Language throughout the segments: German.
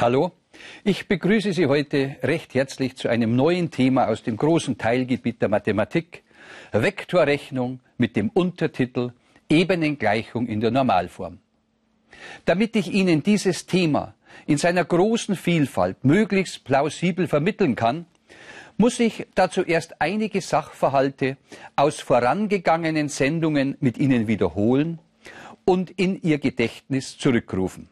Hallo, ich begrüße Sie heute recht herzlich zu einem neuen Thema aus dem großen Teilgebiet der Mathematik, Vektorrechnung mit dem Untertitel Ebenengleichung in der Normalform. Damit ich Ihnen dieses Thema in seiner großen Vielfalt möglichst plausibel vermitteln kann, muss ich dazu erst einige Sachverhalte aus vorangegangenen Sendungen mit Ihnen wiederholen und in Ihr Gedächtnis zurückrufen.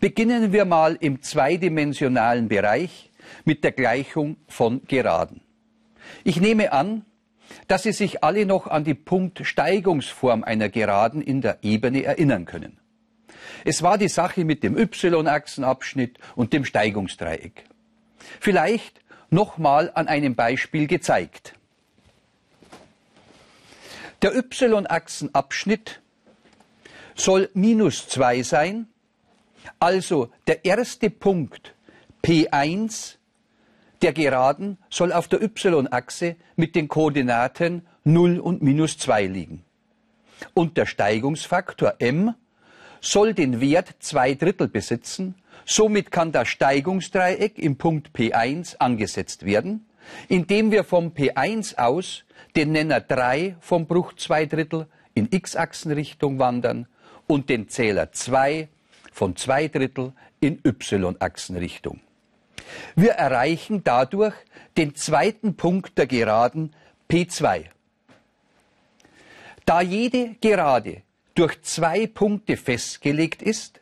Beginnen wir mal im zweidimensionalen Bereich mit der Gleichung von Geraden. Ich nehme an, dass Sie sich alle noch an die Punktsteigungsform einer Geraden in der Ebene erinnern können. Es war die Sache mit dem y-Achsenabschnitt und dem Steigungsdreieck. Vielleicht nochmal an einem Beispiel gezeigt. Der y-Achsenabschnitt soll minus 2 sein also der erste Punkt P1 der Geraden soll auf der y-Achse mit den Koordinaten 0 und minus 2 liegen. Und der Steigungsfaktor m soll den Wert 2 Drittel besitzen. Somit kann das Steigungsdreieck im Punkt P1 angesetzt werden, indem wir vom P1 aus den Nenner 3 vom Bruch 2 Drittel in x-Achsenrichtung wandern und den Zähler 2 von zwei Drittel in y-Achsenrichtung. Wir erreichen dadurch den zweiten Punkt der Geraden P2. Da jede Gerade durch zwei Punkte festgelegt ist,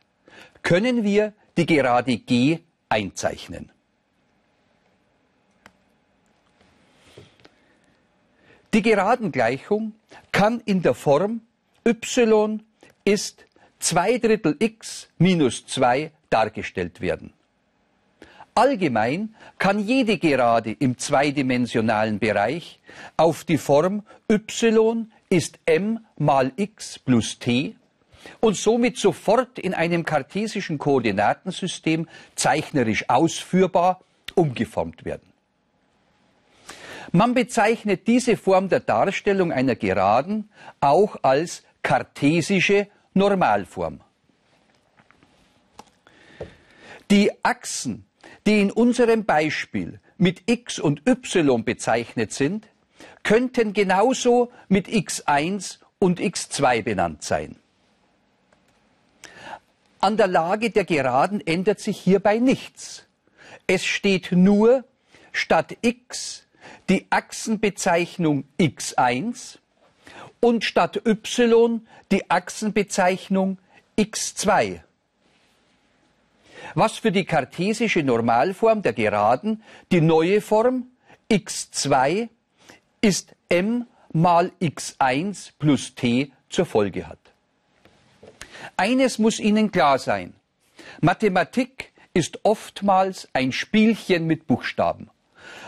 können wir die Gerade G einzeichnen. Die Geradengleichung kann in der Form y ist 2 Drittel x minus 2 dargestellt werden. Allgemein kann jede Gerade im zweidimensionalen Bereich auf die Form y ist m mal x plus t und somit sofort in einem kartesischen Koordinatensystem zeichnerisch ausführbar umgeformt werden. Man bezeichnet diese Form der Darstellung einer Geraden auch als kartesische Normalform. Die Achsen, die in unserem Beispiel mit x und y bezeichnet sind, könnten genauso mit x1 und x2 benannt sein. An der Lage der Geraden ändert sich hierbei nichts. Es steht nur statt x die Achsenbezeichnung x1 und statt y die Achsenbezeichnung x2. Was für die kartesische Normalform der Geraden die neue Form x2 ist m mal x1 plus t zur Folge hat. Eines muss Ihnen klar sein. Mathematik ist oftmals ein Spielchen mit Buchstaben,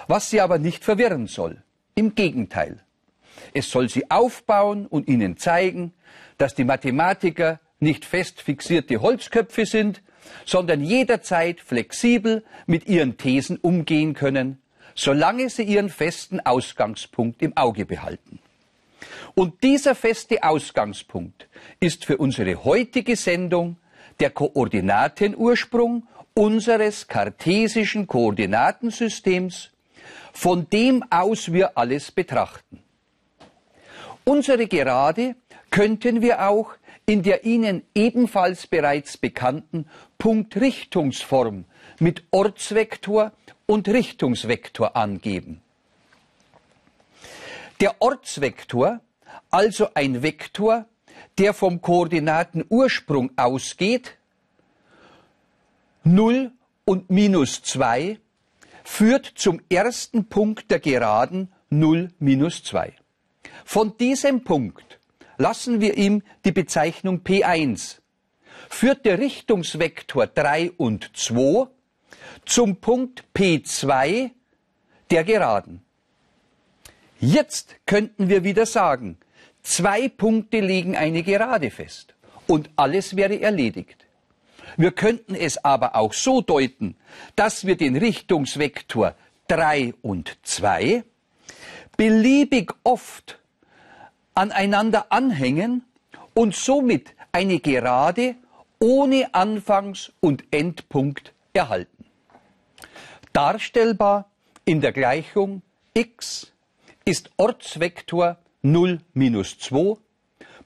was Sie aber nicht verwirren soll. Im Gegenteil. Es soll sie aufbauen und ihnen zeigen, dass die Mathematiker nicht fest fixierte Holzköpfe sind, sondern jederzeit flexibel mit ihren Thesen umgehen können, solange sie ihren festen Ausgangspunkt im Auge behalten. Und dieser feste Ausgangspunkt ist für unsere heutige Sendung der Koordinatenursprung unseres kartesischen Koordinatensystems, von dem aus wir alles betrachten. Unsere Gerade könnten wir auch in der Ihnen ebenfalls bereits bekannten Punktrichtungsform mit Ortsvektor und Richtungsvektor angeben. Der Ortsvektor, also ein Vektor, der vom Koordinatenursprung ausgeht, 0 und minus 2, führt zum ersten Punkt der Geraden 0 minus 2. Von diesem Punkt lassen wir ihm die Bezeichnung P1. Führt der Richtungsvektor 3 und 2 zum Punkt P2 der Geraden. Jetzt könnten wir wieder sagen, zwei Punkte legen eine Gerade fest und alles wäre erledigt. Wir könnten es aber auch so deuten, dass wir den Richtungsvektor 3 und 2 beliebig oft aneinander anhängen und somit eine Gerade ohne Anfangs- und Endpunkt erhalten. Darstellbar in der Gleichung x ist Ortsvektor 0 minus 2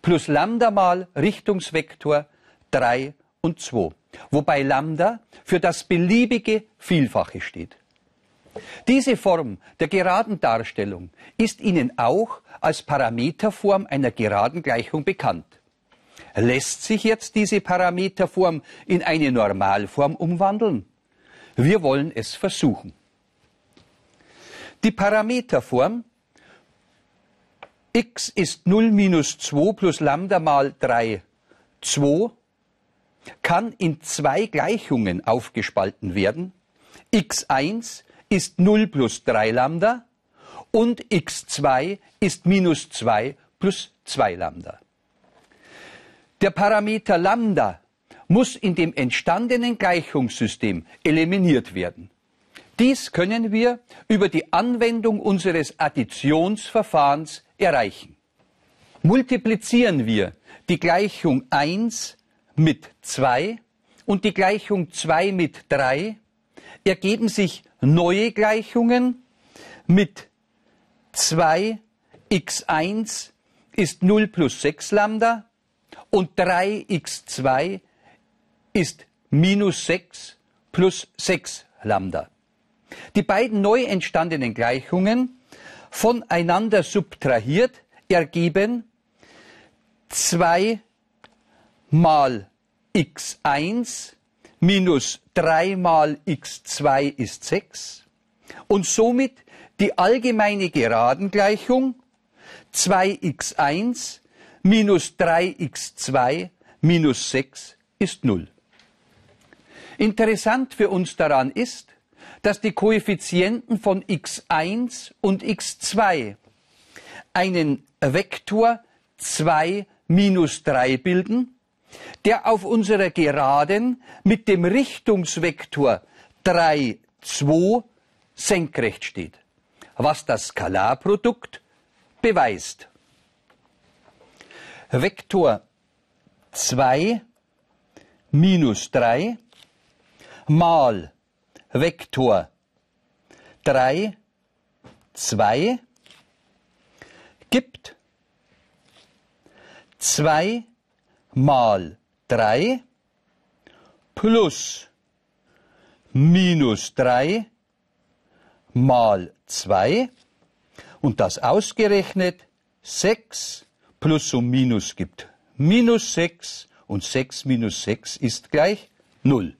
plus Lambda mal Richtungsvektor 3 und 2, wobei Lambda für das beliebige Vielfache steht. Diese Form der geraden Darstellung ist Ihnen auch als Parameterform einer geraden Gleichung bekannt. Lässt sich jetzt diese Parameterform in eine Normalform umwandeln? Wir wollen es versuchen. Die Parameterform x ist 0 minus 2 plus Lambda mal 3, 2, kann in zwei Gleichungen aufgespalten werden. x1 ist 0 plus 3 Lambda und x2 ist minus 2 plus 2 Lambda. Der Parameter Lambda muss in dem entstandenen Gleichungssystem eliminiert werden. Dies können wir über die Anwendung unseres Additionsverfahrens erreichen. Multiplizieren wir die Gleichung 1 mit 2 und die Gleichung 2 mit 3, ergeben sich neue Gleichungen mit 2 x1 ist 0 plus 6 Lambda und 3x2 ist minus 6 plus 6 Lambda. Die beiden neu entstandenen Gleichungen voneinander subtrahiert ergeben 2 mal x1 minus 3 mal x2 ist 6 und somit die allgemeine Geradengleichung 2x1 minus 3x2 minus 6 ist 0. Interessant für uns daran ist, dass die Koeffizienten von x1 und x2 einen Vektor 2 minus 3 bilden, der auf unserer Geraden mit dem Richtungsvektor 3, 2 senkrecht steht, was das Skalarprodukt beweist. Vektor 2 minus 3 mal Vektor 3, 2 gibt 2 mal 3 plus minus 3 mal 2 und das ausgerechnet 6 plus und minus gibt minus 6 und 6 minus 6 ist gleich 0.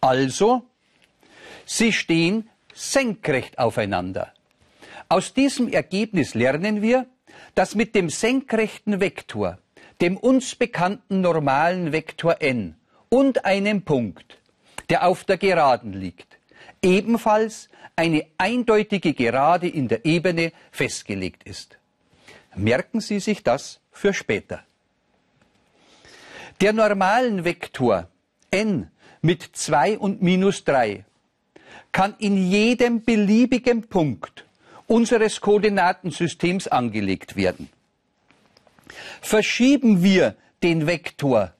Also, sie stehen senkrecht aufeinander. Aus diesem Ergebnis lernen wir, dass mit dem senkrechten Vektor, dem uns bekannten normalen Vektor n und einem Punkt, der auf der Geraden liegt, ebenfalls eine eindeutige Gerade in der Ebene festgelegt ist. Merken Sie sich das für später. Der normalen Vektor n mit 2 und minus 3 kann in jedem beliebigen Punkt unseres Koordinatensystems angelegt werden. Verschieben wir den Vektor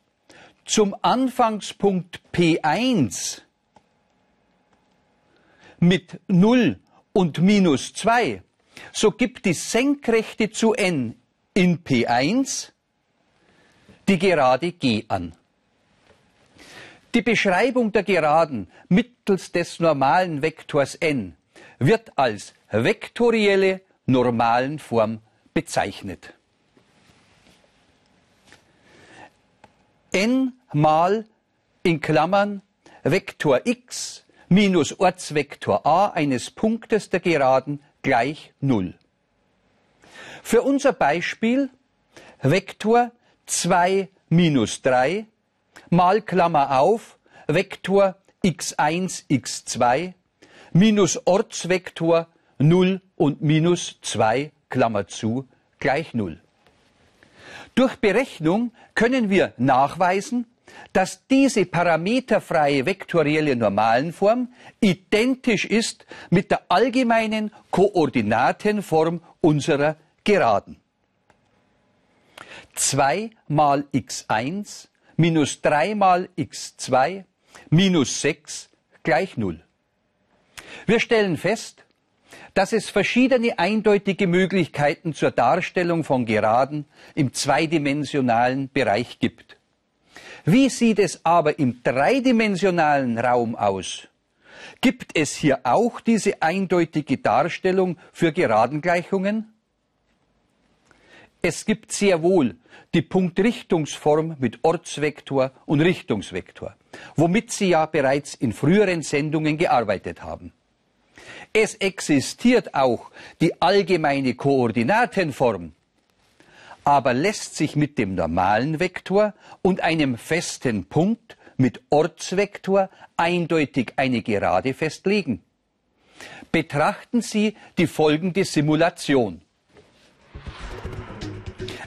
zum Anfangspunkt P1 mit 0 und minus 2, so gibt die Senkrechte zu n in P1 die Gerade G an. Die Beschreibung der Geraden mittels des normalen Vektors n wird als vektorielle normalen Form bezeichnet. N mal in Klammern Vektor x minus Ortsvektor a eines Punktes der Geraden gleich 0. Für unser Beispiel Vektor 2 minus 3 mal Klammer auf, Vektor x1, x2 minus Ortsvektor 0 und minus 2, Klammer zu, gleich 0. Durch Berechnung können wir nachweisen, dass diese parameterfreie vektorielle Normalenform identisch ist mit der allgemeinen Koordinatenform unserer Geraden. 2 mal x1 minus 3 mal x2 minus 6 gleich 0. Wir stellen fest, dass es verschiedene eindeutige Möglichkeiten zur Darstellung von Geraden im zweidimensionalen Bereich gibt. Wie sieht es aber im dreidimensionalen Raum aus? Gibt es hier auch diese eindeutige Darstellung für Geradengleichungen? Es gibt sehr wohl die Punktrichtungsform mit Ortsvektor und Richtungsvektor, womit Sie ja bereits in früheren Sendungen gearbeitet haben. Es existiert auch die allgemeine Koordinatenform, aber lässt sich mit dem normalen Vektor und einem festen Punkt mit Ortsvektor eindeutig eine Gerade festlegen. Betrachten Sie die folgende Simulation.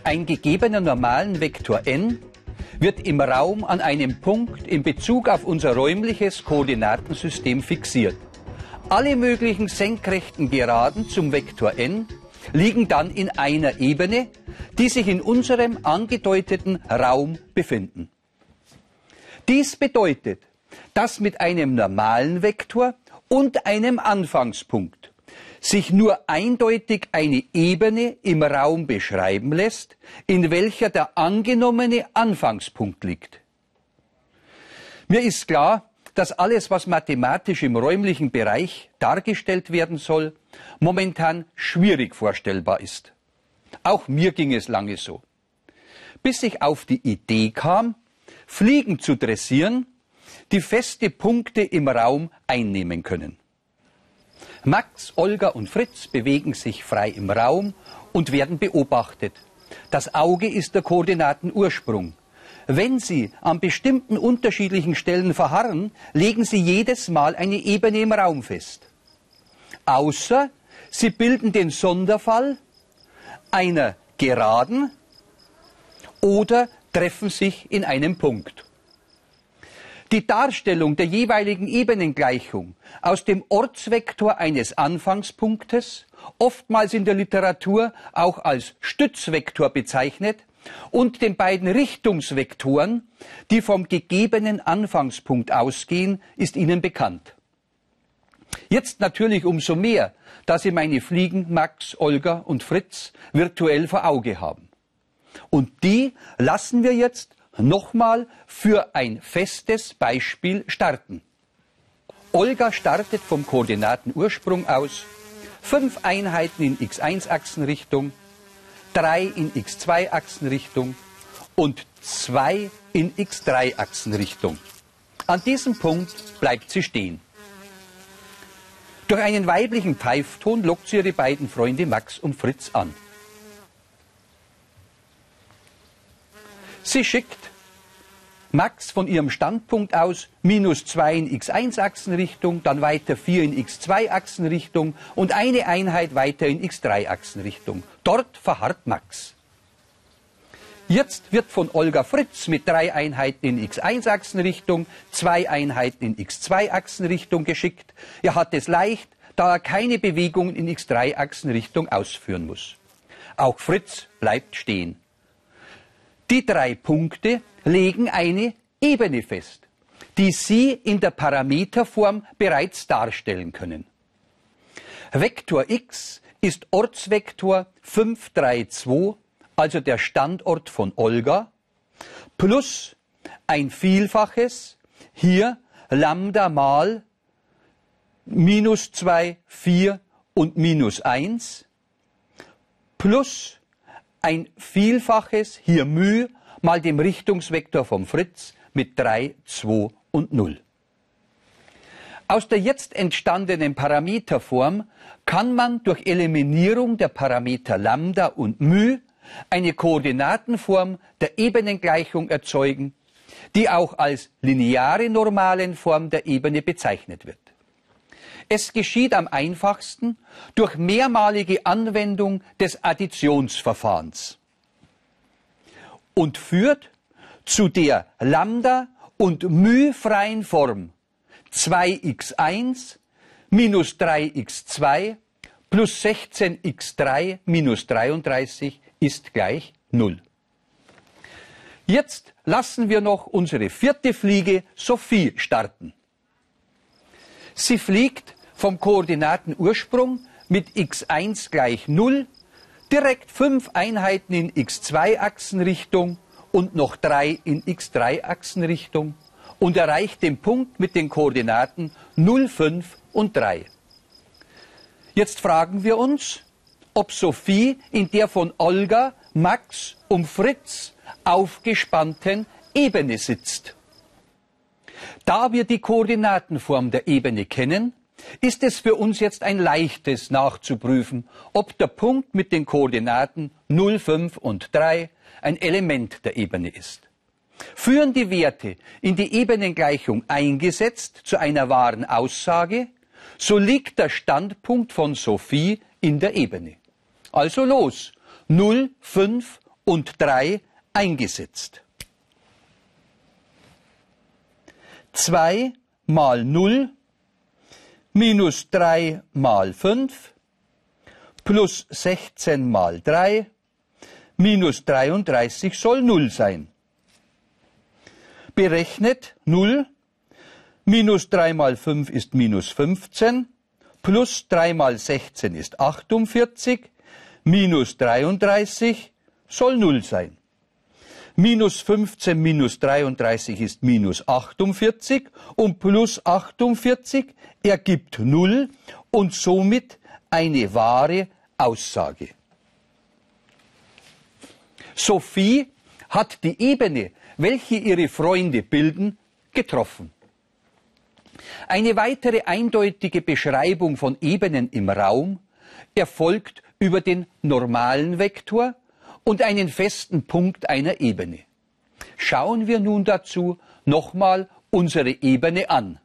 Ein gegebener normalen Vektor n wird im Raum an einem Punkt in Bezug auf unser räumliches Koordinatensystem fixiert. Alle möglichen senkrechten Geraden zum Vektor n liegen dann in einer Ebene, die sich in unserem angedeuteten Raum befinden. Dies bedeutet, dass mit einem normalen Vektor und einem Anfangspunkt sich nur eindeutig eine Ebene im Raum beschreiben lässt, in welcher der angenommene Anfangspunkt liegt. Mir ist klar, dass alles, was mathematisch im räumlichen Bereich dargestellt werden soll, momentan schwierig vorstellbar ist. Auch mir ging es lange so. Bis ich auf die Idee kam, Fliegen zu dressieren, die feste Punkte im Raum einnehmen können. Max, Olga und Fritz bewegen sich frei im Raum und werden beobachtet. Das Auge ist der Koordinatenursprung. Wenn Sie an bestimmten unterschiedlichen Stellen verharren, legen Sie jedes Mal eine Ebene im Raum fest. Außer Sie bilden den Sonderfall einer Geraden oder treffen sich in einem Punkt. Die Darstellung der jeweiligen Ebenengleichung aus dem Ortsvektor eines Anfangspunktes, oftmals in der Literatur auch als Stützvektor bezeichnet, und den beiden Richtungsvektoren, die vom gegebenen Anfangspunkt ausgehen, ist Ihnen bekannt. Jetzt natürlich umso mehr, da Sie meine Fliegen Max, Olga und Fritz virtuell vor Auge haben. Und die lassen wir jetzt nochmal für ein festes Beispiel starten. Olga startet vom Koordinatenursprung aus, fünf Einheiten in x1-Achsenrichtung, 3 in x2-Achsenrichtung und 2 in x3-Achsenrichtung. An diesem Punkt bleibt sie stehen. Durch einen weiblichen Pfeifton lockt sie ihre beiden Freunde Max und Fritz an. Sie schickt Max von ihrem Standpunkt aus minus 2 in x1-Achsenrichtung, dann weiter 4 in x2-Achsenrichtung und eine Einheit weiter in x3-Achsenrichtung. Dort verharrt Max. Jetzt wird von Olga Fritz mit drei Einheiten in x1-Achsenrichtung, zwei Einheiten in x2-Achsenrichtung geschickt. Er hat es leicht, da er keine Bewegungen in x3-Achsenrichtung ausführen muss. Auch Fritz bleibt stehen. Die drei Punkte legen eine Ebene fest, die Sie in der Parameterform bereits darstellen können. Vektor x ist Ortsvektor 532, also der Standort von Olga, plus ein Vielfaches, hier Lambda mal minus 2, 4 und minus 1, plus ein Vielfaches, hier μ, mal dem Richtungsvektor vom Fritz mit 3, 2 und 0. Aus der jetzt entstandenen Parameterform kann man durch Eliminierung der Parameter Lambda und μ eine Koordinatenform der Ebenengleichung erzeugen, die auch als lineare Normalenform der Ebene bezeichnet wird. Es geschieht am einfachsten durch mehrmalige Anwendung des Additionsverfahrens und führt zu der Lambda- und μ-freien Form 2x1 minus 3x2 plus 16x3 minus 33 ist gleich 0. Jetzt lassen wir noch unsere vierte Fliege Sophie starten. Sie fliegt vom Koordinatenursprung mit x1 gleich 0 direkt fünf Einheiten in x2-Achsenrichtung und noch drei in x3-Achsenrichtung und erreicht den Punkt mit den Koordinaten 0, 5 und 3. Jetzt fragen wir uns, ob Sophie in der von Olga, Max und Fritz aufgespannten Ebene sitzt. Da wir die Koordinatenform der Ebene kennen, ist es für uns jetzt ein leichtes nachzuprüfen, ob der Punkt mit den Koordinaten 0, 5 und 3 ein Element der Ebene ist. Führen die Werte in die Ebenengleichung eingesetzt zu einer wahren Aussage, so liegt der Standpunkt von Sophie in der Ebene. Also los, 0, 5 und 3 eingesetzt. 2 mal 0 minus 3 mal 5 plus 16 mal 3 minus 33 soll 0 sein. Berechnet 0 minus 3 mal 5 ist minus 15 plus 3 mal 16 ist 48 minus 33 soll 0 sein. Minus 15 minus 33 ist minus 48 und plus 48 ergibt 0 und somit eine wahre Aussage. Sophie hat die Ebene, welche ihre Freunde bilden, getroffen. Eine weitere eindeutige Beschreibung von Ebenen im Raum erfolgt über den normalen Vektor und einen festen Punkt einer Ebene. Schauen wir nun dazu nochmal unsere Ebene an.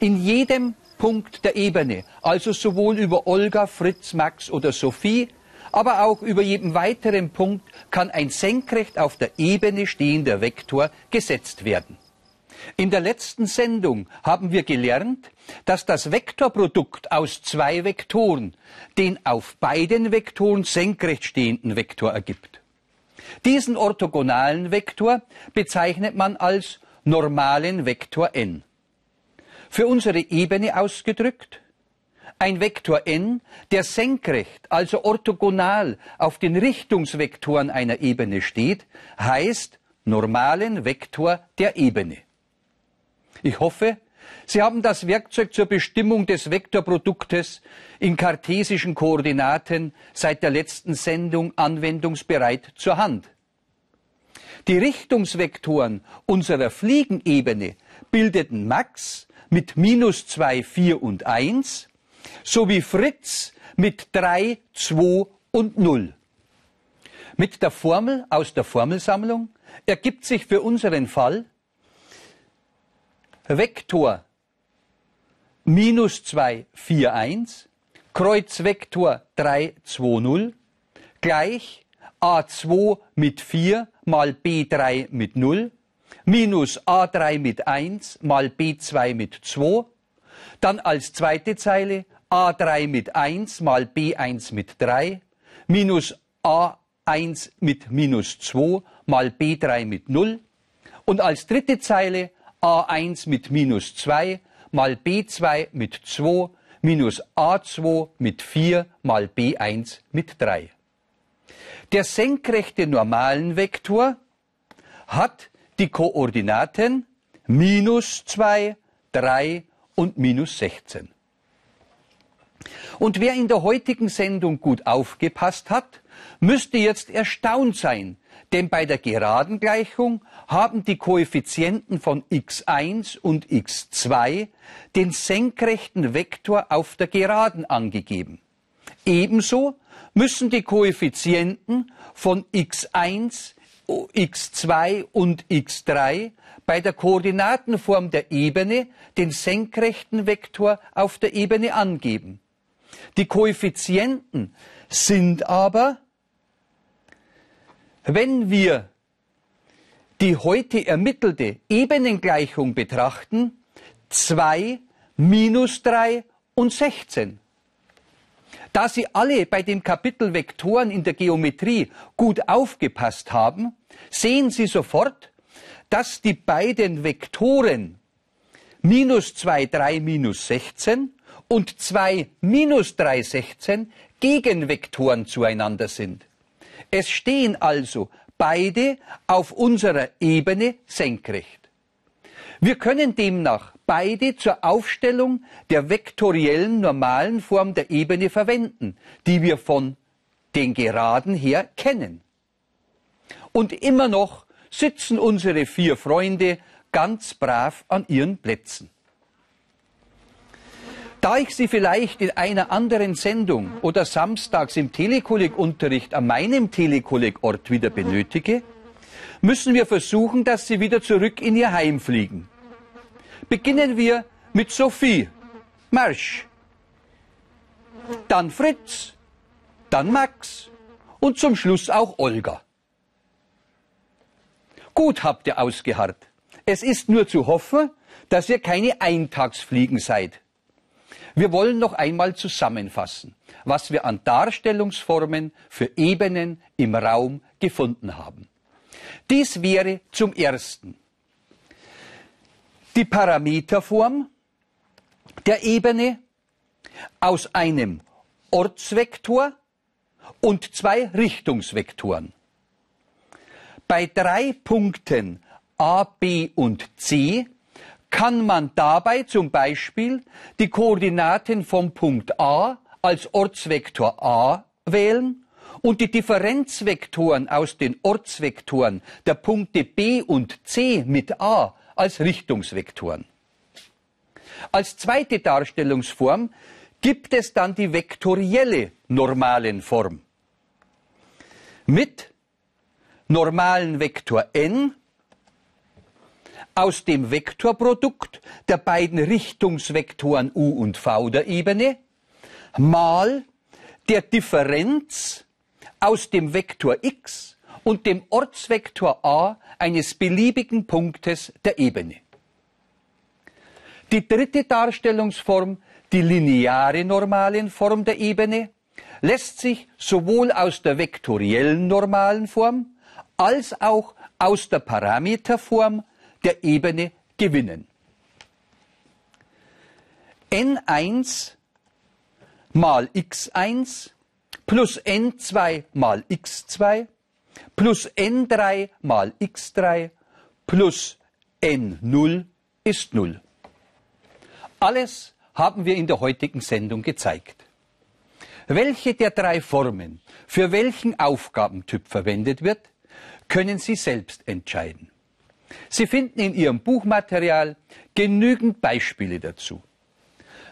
In jedem Punkt der Ebene, also sowohl über Olga, Fritz, Max oder Sophie, aber auch über jedem weiteren Punkt kann ein senkrecht auf der Ebene stehender Vektor gesetzt werden. In der letzten Sendung haben wir gelernt, dass das Vektorprodukt aus zwei Vektoren den auf beiden Vektoren senkrecht stehenden Vektor ergibt. Diesen orthogonalen Vektor bezeichnet man als normalen Vektor n. Für unsere Ebene ausgedrückt ein Vektor n, der senkrecht, also orthogonal auf den Richtungsvektoren einer Ebene steht, heißt normalen Vektor der Ebene. Ich hoffe, Sie haben das Werkzeug zur Bestimmung des Vektorproduktes in kartesischen Koordinaten seit der letzten Sendung anwendungsbereit zur Hand. Die Richtungsvektoren unserer Fliegenebene bildeten Max mit minus 2, 4 und 1 sowie Fritz mit 3, 2 und 0. Mit der Formel aus der Formelsammlung ergibt sich für unseren Fall Vektor minus 2, 4, 1, Kreuzvektor 3, 2, 0, gleich a2 mit 4 mal b3 mit 0, minus a3 mit 1 mal b2 mit 2, dann als zweite Zeile a3 mit 1 mal b1 mit 3, minus a1 mit minus 2 mal b3 mit 0 und als dritte Zeile a1 mit minus 2 mal b2 mit 2 minus a2 mit 4 mal b1 mit 3. Der senkrechte normalen Vektor hat die Koordinaten minus 2, 3 und minus 16. Und wer in der heutigen Sendung gut aufgepasst hat, müsste jetzt erstaunt sein, denn bei der Geradengleichung haben die Koeffizienten von x1 und x2 den senkrechten Vektor auf der Geraden angegeben. Ebenso müssen die Koeffizienten von x1, x2 und x3 bei der Koordinatenform der Ebene den senkrechten Vektor auf der Ebene angeben. Die Koeffizienten sind aber wenn wir die heute ermittelte Ebenengleichung betrachten, 2 minus 3 und 16. Da Sie alle bei dem Kapitel Vektoren in der Geometrie gut aufgepasst haben, sehen Sie sofort, dass die beiden Vektoren minus 2, 3, minus 16 und 2, minus 3, 16 Gegenvektoren zueinander sind. Es stehen also beide auf unserer Ebene senkrecht. Wir können demnach beide zur Aufstellung der vektoriellen normalen Form der Ebene verwenden, die wir von den Geraden her kennen. Und immer noch sitzen unsere vier Freunde ganz brav an ihren Plätzen. Da ich Sie vielleicht in einer anderen Sendung oder samstags im Telekolleg-Unterricht an meinem Telekolleg-Ort wieder benötige, müssen wir versuchen, dass Sie wieder zurück in Ihr Heim fliegen. Beginnen wir mit Sophie. Marsch. Dann Fritz. Dann Max. Und zum Schluss auch Olga. Gut habt ihr ausgeharrt. Es ist nur zu hoffen, dass ihr keine Eintagsfliegen seid. Wir wollen noch einmal zusammenfassen, was wir an Darstellungsformen für Ebenen im Raum gefunden haben. Dies wäre zum ersten die Parameterform der Ebene aus einem Ortsvektor und zwei Richtungsvektoren. Bei drei Punkten A, B und C kann man dabei zum Beispiel die Koordinaten vom Punkt A als Ortsvektor A wählen und die Differenzvektoren aus den Ortsvektoren der Punkte B und C mit A als Richtungsvektoren. Als zweite Darstellungsform gibt es dann die vektorielle Normalenform mit normalen Vektor n aus dem Vektorprodukt der beiden Richtungsvektoren u und v der Ebene mal der Differenz aus dem Vektor x und dem Ortsvektor a eines beliebigen Punktes der Ebene. Die dritte Darstellungsform, die lineare Normalenform der Ebene, lässt sich sowohl aus der vektoriellen normalen Form als auch aus der Parameterform der Ebene gewinnen. n1 mal x1 plus n2 mal x2 plus n3 mal x3 plus n0 ist 0. Alles haben wir in der heutigen Sendung gezeigt. Welche der drei Formen für welchen Aufgabentyp verwendet wird, können Sie selbst entscheiden. Sie finden in Ihrem Buchmaterial genügend Beispiele dazu.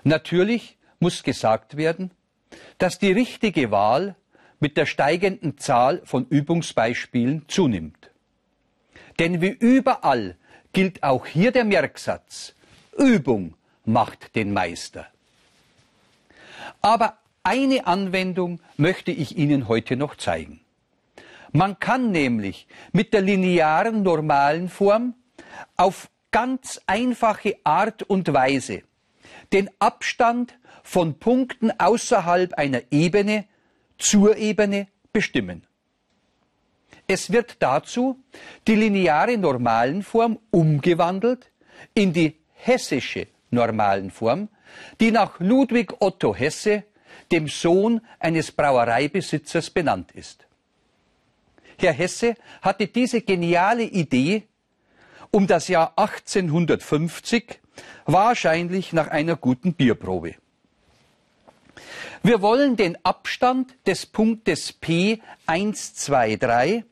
Natürlich muss gesagt werden, dass die richtige Wahl mit der steigenden Zahl von Übungsbeispielen zunimmt. Denn wie überall gilt auch hier der Merksatz, Übung macht den Meister. Aber eine Anwendung möchte ich Ihnen heute noch zeigen. Man kann nämlich mit der linearen normalen Form auf ganz einfache Art und Weise den Abstand von Punkten außerhalb einer Ebene zur Ebene bestimmen. Es wird dazu die lineare Normalenform umgewandelt in die hessische Normalenform, die nach Ludwig Otto Hesse, dem Sohn eines Brauereibesitzers, benannt ist. Herr Hesse hatte diese geniale Idee um das Jahr 1850, wahrscheinlich nach einer guten Bierprobe. Wir wollen den Abstand des Punktes P 1, 2, 3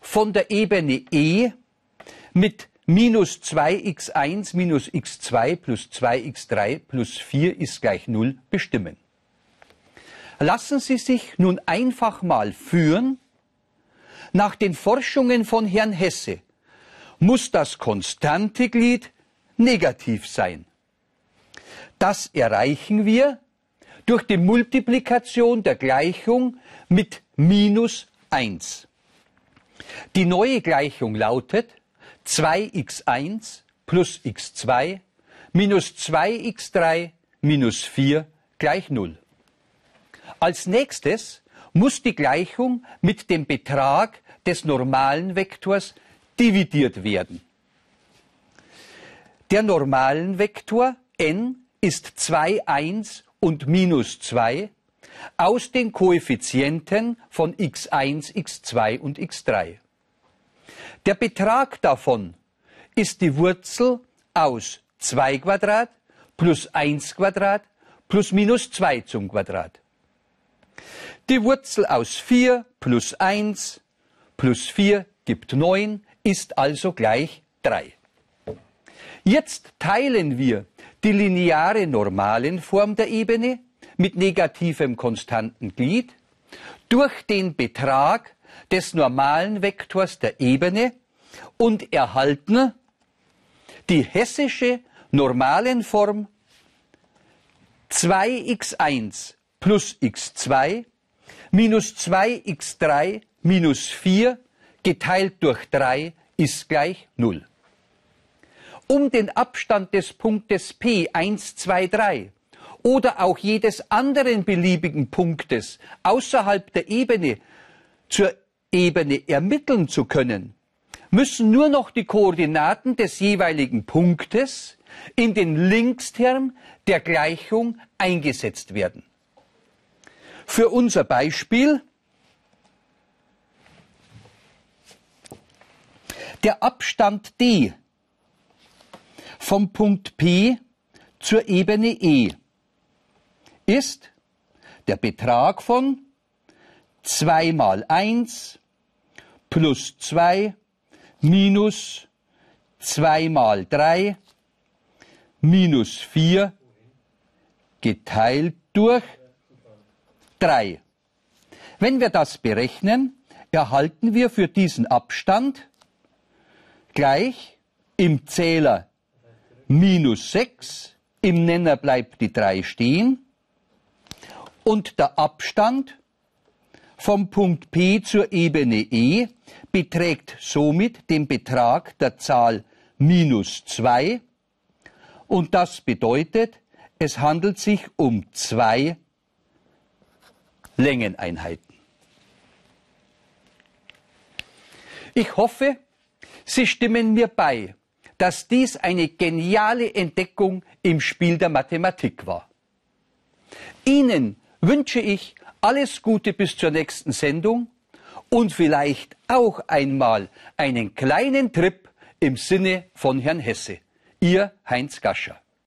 von der Ebene E mit minus 2x1 minus x2 plus 2x3 plus 4 ist gleich 0 bestimmen. Lassen Sie sich nun einfach mal führen nach den Forschungen von Herrn Hesse muss das konstante Glied negativ sein. Das erreichen wir durch die Multiplikation der Gleichung mit minus 1. Die neue Gleichung lautet 2x1 plus x2 minus 2x3 minus 4 gleich 0. Als nächstes muss die Gleichung mit dem Betrag des normalen Vektors dividiert werden. Der normalen Vektor n ist 2, 1 und minus 2 aus den Koeffizienten von x1, x2 und x3. Der Betrag davon ist die Wurzel aus 2 Quadrat plus 1 Quadrat plus minus 2 zum Quadrat. Die Wurzel aus 4 plus 1 plus 4 gibt 9, ist also gleich 3. Jetzt teilen wir die lineare Normalenform der Ebene mit negativem konstanten Glied durch den Betrag des normalen Vektors der Ebene und erhalten die hessische Normalenform 2x1 plus x2 minus 2x3 minus 4 geteilt durch 3 ist gleich 0 um den Abstand des Punktes P 1, 2, 3 oder auch jedes anderen beliebigen Punktes außerhalb der Ebene zur Ebene ermitteln zu können, müssen nur noch die Koordinaten des jeweiligen Punktes in den Linksterm der Gleichung eingesetzt werden. Für unser Beispiel. Der Abstand d vom Punkt P zur Ebene E ist der Betrag von 2 mal 1 plus 2 minus 2 mal 3 minus 4 geteilt durch 3. Wenn wir das berechnen, erhalten wir für diesen Abstand gleich im Zähler minus 6, im Nenner bleibt die 3 stehen und der Abstand vom Punkt P zur Ebene E beträgt somit den Betrag der Zahl minus 2 und das bedeutet, es handelt sich um zwei Längeneinheiten. Ich hoffe, Sie stimmen mir bei, dass dies eine geniale Entdeckung im Spiel der Mathematik war. Ihnen wünsche ich alles Gute bis zur nächsten Sendung und vielleicht auch einmal einen kleinen Trip im Sinne von Herrn Hesse. Ihr Heinz Gascher.